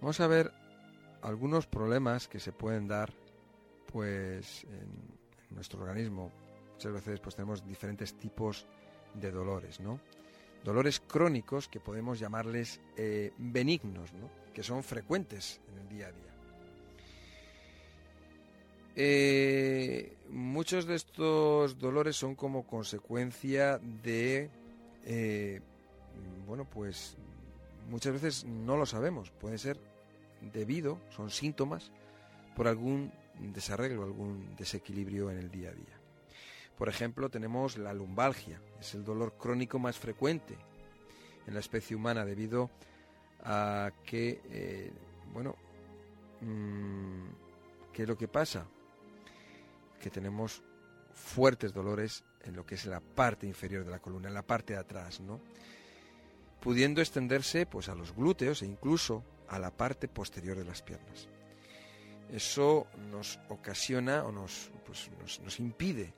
Vamos a ver algunos problemas que se pueden dar pues en, nuestro organismo. Muchas veces pues tenemos diferentes tipos de dolores, ¿no? Dolores crónicos que podemos llamarles eh, benignos, ¿no? Que son frecuentes en el día a día. Eh, muchos de estos dolores son como consecuencia de, eh, bueno, pues muchas veces no lo sabemos. Puede ser debido, son síntomas, por algún desarreglo, algún desequilibrio en el día a día. Por ejemplo, tenemos la lumbalgia, es el dolor crónico más frecuente en la especie humana debido a que, eh, bueno, mm, ¿qué es lo que pasa? Que tenemos fuertes dolores en lo que es la parte inferior de la columna, en la parte de atrás, ¿no? Pudiendo extenderse pues a los glúteos e incluso a la parte posterior de las piernas. Eso nos ocasiona o nos, pues, nos, impide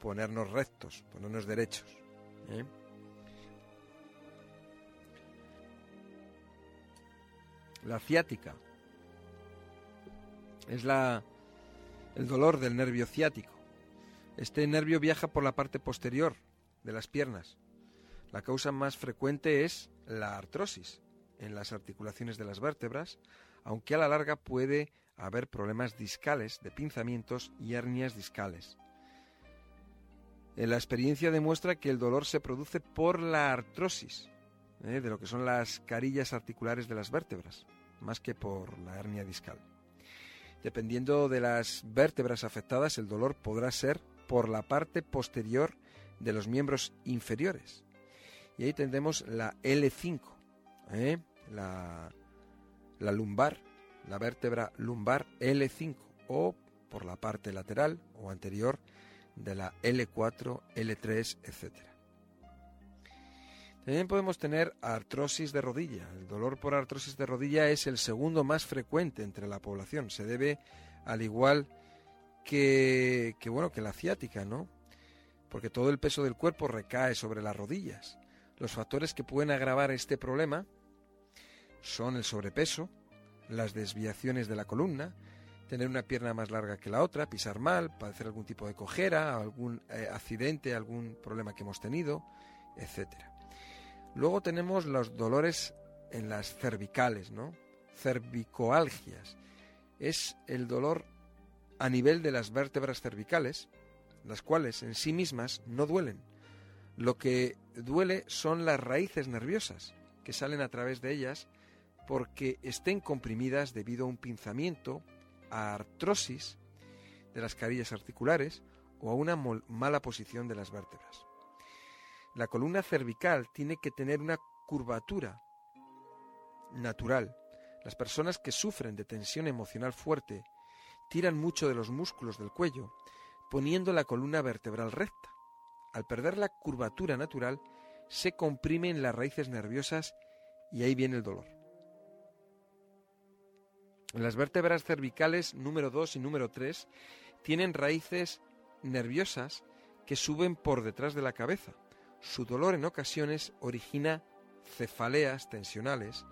ponernos rectos, ponernos derechos. ¿eh? La ciática es la, el dolor del nervio ciático. Este nervio viaja por la parte posterior de las piernas. La causa más frecuente es la artrosis en las articulaciones de las vértebras, aunque a la larga puede haber problemas discales de pinzamientos y hernias discales. En la experiencia demuestra que el dolor se produce por la artrosis ¿eh? de lo que son las carillas articulares de las vértebras, más que por la hernia discal. Dependiendo de las vértebras afectadas, el dolor podrá ser por la parte posterior de los miembros inferiores. Y ahí tendremos la L5, ¿eh? La, lumbar, la vértebra lumbar L5 o por la parte lateral o anterior de la L4, L3, etc. También podemos tener artrosis de rodilla. El dolor por artrosis de rodilla es el segundo más frecuente entre la población. Se debe al igual que, que bueno que la ciática, ¿no? Porque todo el peso del cuerpo recae sobre las rodillas. Los factores que pueden agravar este problema son el sobrepeso, las desviaciones de la columna, tener una pierna más larga que la otra, pisar mal, padecer algún tipo de cojera, algún eh, accidente, algún problema que hemos tenido, etc. Luego tenemos los dolores en las cervicales, ¿no? Cervicoalgias. Es el dolor a nivel de las vértebras cervicales, las cuales en sí mismas no duelen. Lo que duele son las raíces nerviosas que salen a través de ellas porque estén comprimidas debido a un pinzamiento, a artrosis de las carillas articulares o a una mala posición de las vértebras. La columna cervical tiene que tener una curvatura natural. Las personas que sufren de tensión emocional fuerte tiran mucho de los músculos del cuello, poniendo la columna vertebral recta. Al perder la curvatura natural, se comprimen las raíces nerviosas y ahí viene el dolor. Las vértebras cervicales número 2 y número 3 tienen raíces nerviosas que suben por detrás de la cabeza. Su dolor en ocasiones origina cefaleas tensionales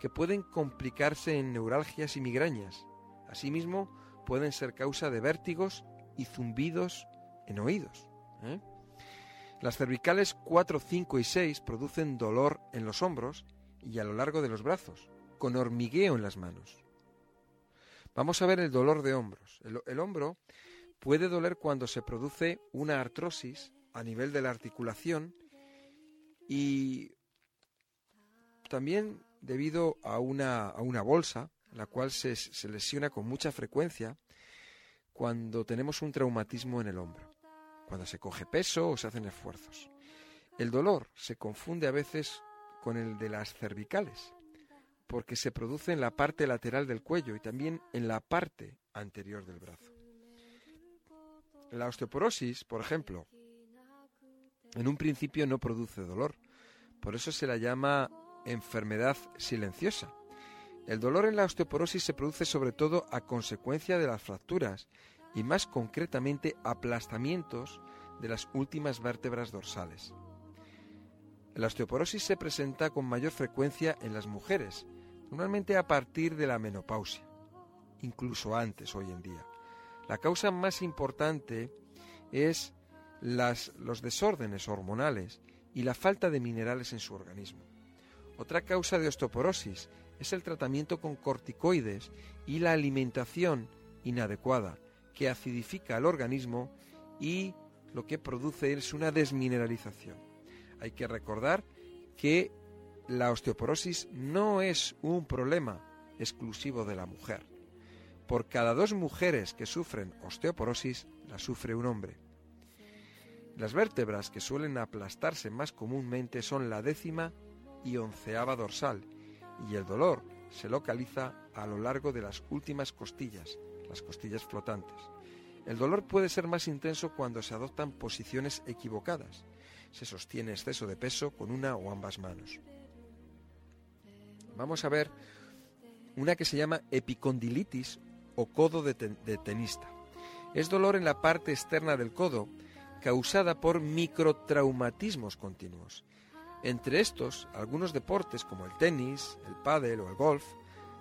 que pueden complicarse en neuralgias y migrañas. Asimismo, pueden ser causa de vértigos y zumbidos en oídos. ¿eh? Las cervicales 4, 5 y 6 producen dolor en los hombros y a lo largo de los brazos, con hormigueo en las manos. Vamos a ver el dolor de hombros. El, hombro puede doler cuando se produce una artrosis a nivel de la articulación y también debido a una, a una bolsa, la cual se, se lesiona con mucha frecuencia cuando tenemos un traumatismo en el hombro, cuando se coge peso o se hacen esfuerzos. El dolor se confunde a veces con el de las cervicales porque se produce en la parte lateral del cuello y también en la parte anterior del brazo. La osteoporosis, por ejemplo, en un principio no produce dolor, por eso se la llama enfermedad silenciosa. El dolor en la osteoporosis se produce sobre todo a consecuencia de las fracturas y más concretamente aplastamientos de las últimas vértebras dorsales. La osteoporosis se presenta con mayor frecuencia en las mujeres, normalmente a partir de la menopausia, incluso antes hoy en día. La causa más importante es los desórdenes hormonales y la falta de minerales en su organismo. Otra causa de osteoporosis es el tratamiento con corticoides y la alimentación inadecuada, que acidifica al organismo y lo que produce es una desmineralización. Hay que recordar que la osteoporosis no es un problema exclusivo de la mujer. Por cada dos mujeres que sufren osteoporosis, la sufre un hombre. Las vértebras que suelen aplastarse más comúnmente son la décima y onceava dorsal, y el dolor se localiza a lo largo de las últimas costillas, las costillas flotantes. El dolor puede ser más intenso cuando se adoptan posiciones equivocadas. Se sostiene exceso de peso con una o ambas manos. Vamos a ver una que se llama epicondilitis o codo de, tenista. Es dolor en la parte externa del codo causada por microtraumatismos continuos. Entre estos, algunos deportes como el tenis, el pádel o el golf,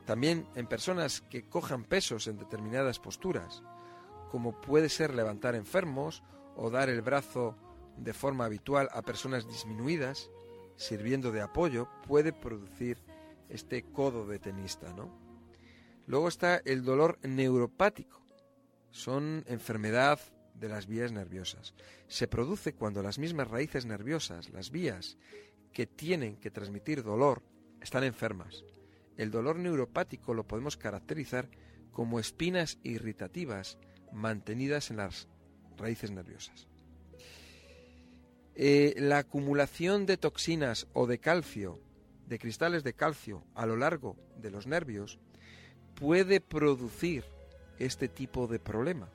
también en personas que cojan pesos en determinadas posturas, como puede ser levantar enfermos o dar el brazo de forma habitual a personas disminuidas, sirviendo de apoyo, puede producir este codo de tenista, ¿no? Luego está el dolor neuropático. Son enfermedad de las vías nerviosas. Se produce cuando las mismas raíces nerviosas, las vías que tienen que transmitir dolor, están enfermas. El dolor neuropático lo podemos caracterizar como espinas irritativas mantenidas en las raíces nerviosas. Eh, la acumulación de toxinas o de calcio, de cristales de calcio a lo largo de los nervios, puede producir este tipo de problema.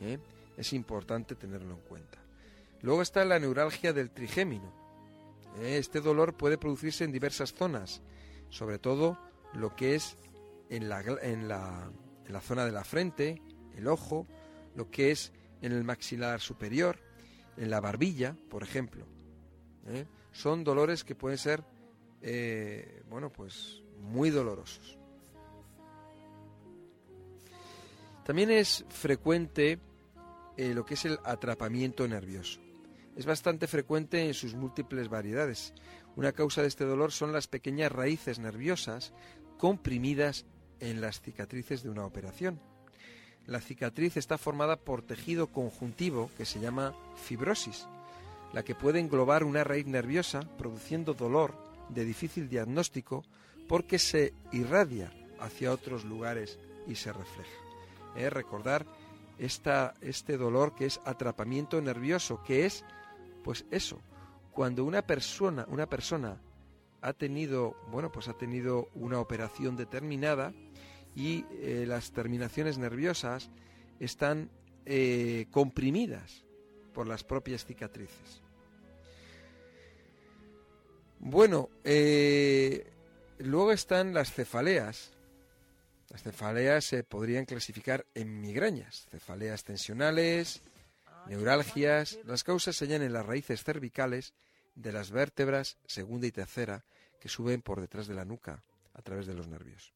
¿Eh? Es importante tenerlo en cuenta. Luego está la neuralgia del trigémino. ¿Eh? Este dolor puede producirse en diversas zonas, sobre todo lo que es en la, en la, en la zona de la frente, el ojo, lo que es en el maxilar superior, en la barbilla, por ejemplo. ¿eh? Son dolores que pueden ser, bueno, pues muy dolorosos. También es frecuente eh, lo que es el atrapamiento nervioso. Es bastante frecuente en sus múltiples variedades. Una causa de este dolor son las pequeñas raíces nerviosas comprimidas en las cicatrices de una operación. La cicatriz está formada por tejido conjuntivo que se llama fibrosis, la que puede englobar una raíz nerviosa produciendo dolor de difícil diagnóstico porque se irradia hacia otros lugares y se refleja. Eh, recordar esta, este dolor que es atrapamiento nervioso, que es, pues eso, cuando una persona, una persona ha tenido, bueno, pues ha tenido una operación determinada y eh, las terminaciones nerviosas están eh, comprimidas por las propias cicatrices. Bueno, eh, Luego están las cefaleas. Las cefaleas se podrían clasificar en migrañas, cefaleas tensionales, neuralgias. Las causas se hallan en las raíces cervicales de las vértebras segunda y tercera que suben por detrás de la nuca a través de los nervios.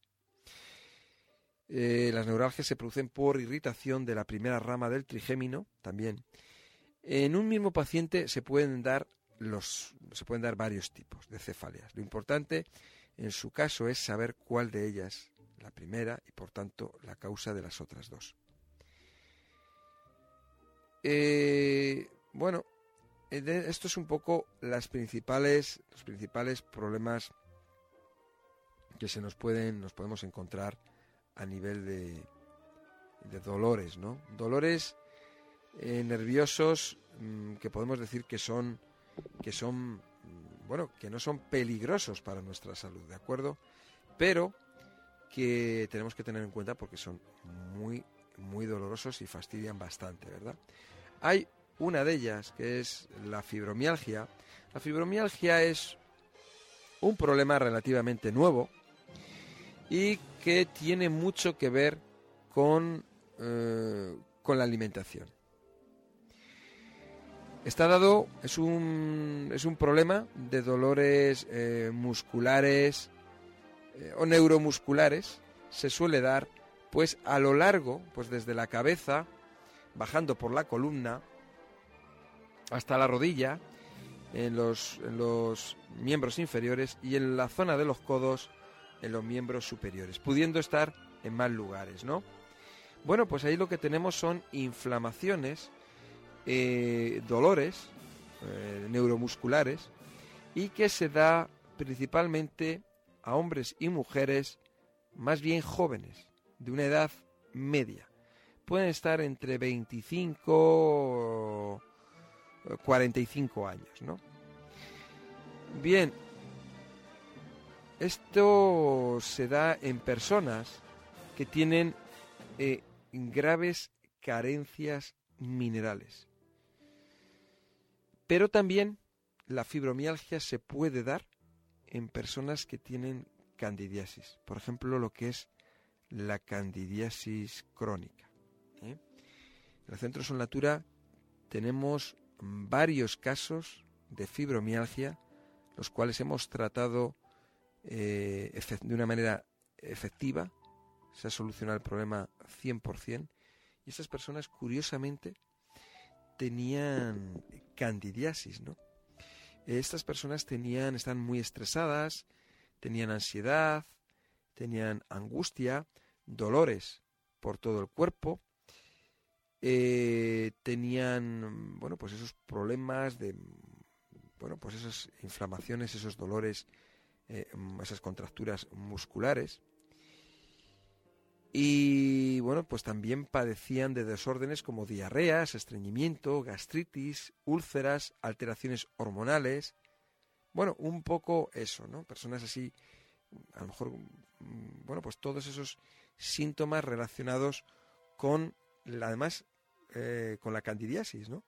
Eh, las neuralgias se producen por irritación de la primera rama del trigémino también. En un mismo paciente se pueden dar los se pueden dar varios tipos de cefaleas. Lo importante en su caso es saber cuál de ellas la primera y por tanto la causa de las otras dos. Eh, bueno, eh, esto es un poco las principales, los principales problemas que se nos pueden, nos podemos encontrar a nivel de, de dolores, ¿no? Dolores eh, nerviosos mm, que podemos decir que son, que son bueno, que no son peligrosos para nuestra salud, ¿de acuerdo? Pero que tenemos que tener en cuenta porque son muy, muy dolorosos y fastidian bastante, ¿verdad? Hay una de ellas que es la fibromialgia. La fibromialgia es un problema relativamente nuevo y que tiene mucho que ver con, eh, con la alimentación. Está dado, es un, es un problema de dolores eh, musculares eh, o neuromusculares, se suele dar pues a lo largo, pues desde la cabeza, bajando por la columna, hasta la rodilla, en los, en los miembros inferiores y en la zona de los codos en los miembros superiores, pudiendo estar en más lugares, ¿no? Bueno, pues ahí lo que tenemos son inflamaciones, eh, dolores eh, neuromusculares y que se da principalmente a hombres y mujeres más bien jóvenes, de una edad media. Pueden estar entre 25 45 años, ¿no? Bien, esto se da en personas que tienen eh, graves carencias minerales. Pero también la fibromialgia se puede dar en personas que tienen candidiasis. Por ejemplo, lo que es la candidiasis crónica. ¿eh? En el Centro Son Natura tenemos varios casos de fibromialgia, los cuales hemos tratado eh, de una manera efectiva, se ha solucionado el problema 100%, y estas personas, curiosamente, tenían candidiasis, ¿no? Estas personas tenían, están muy estresadas, tenían ansiedad, tenían angustia, dolores por todo el cuerpo, eh, tenían, bueno, pues esos problemas de, bueno, pues esas inflamaciones, esos dolores, eh, esas contracturas musculares. Y bueno, pues también padecían de desórdenes como diarreas, estreñimiento, gastritis, úlceras, alteraciones hormonales. Bueno, un poco eso, ¿no? Personas así, a lo mejor, mm, bueno, pues todos esos síntomas relacionados con, además, eh, con la candidiasis, ¿no?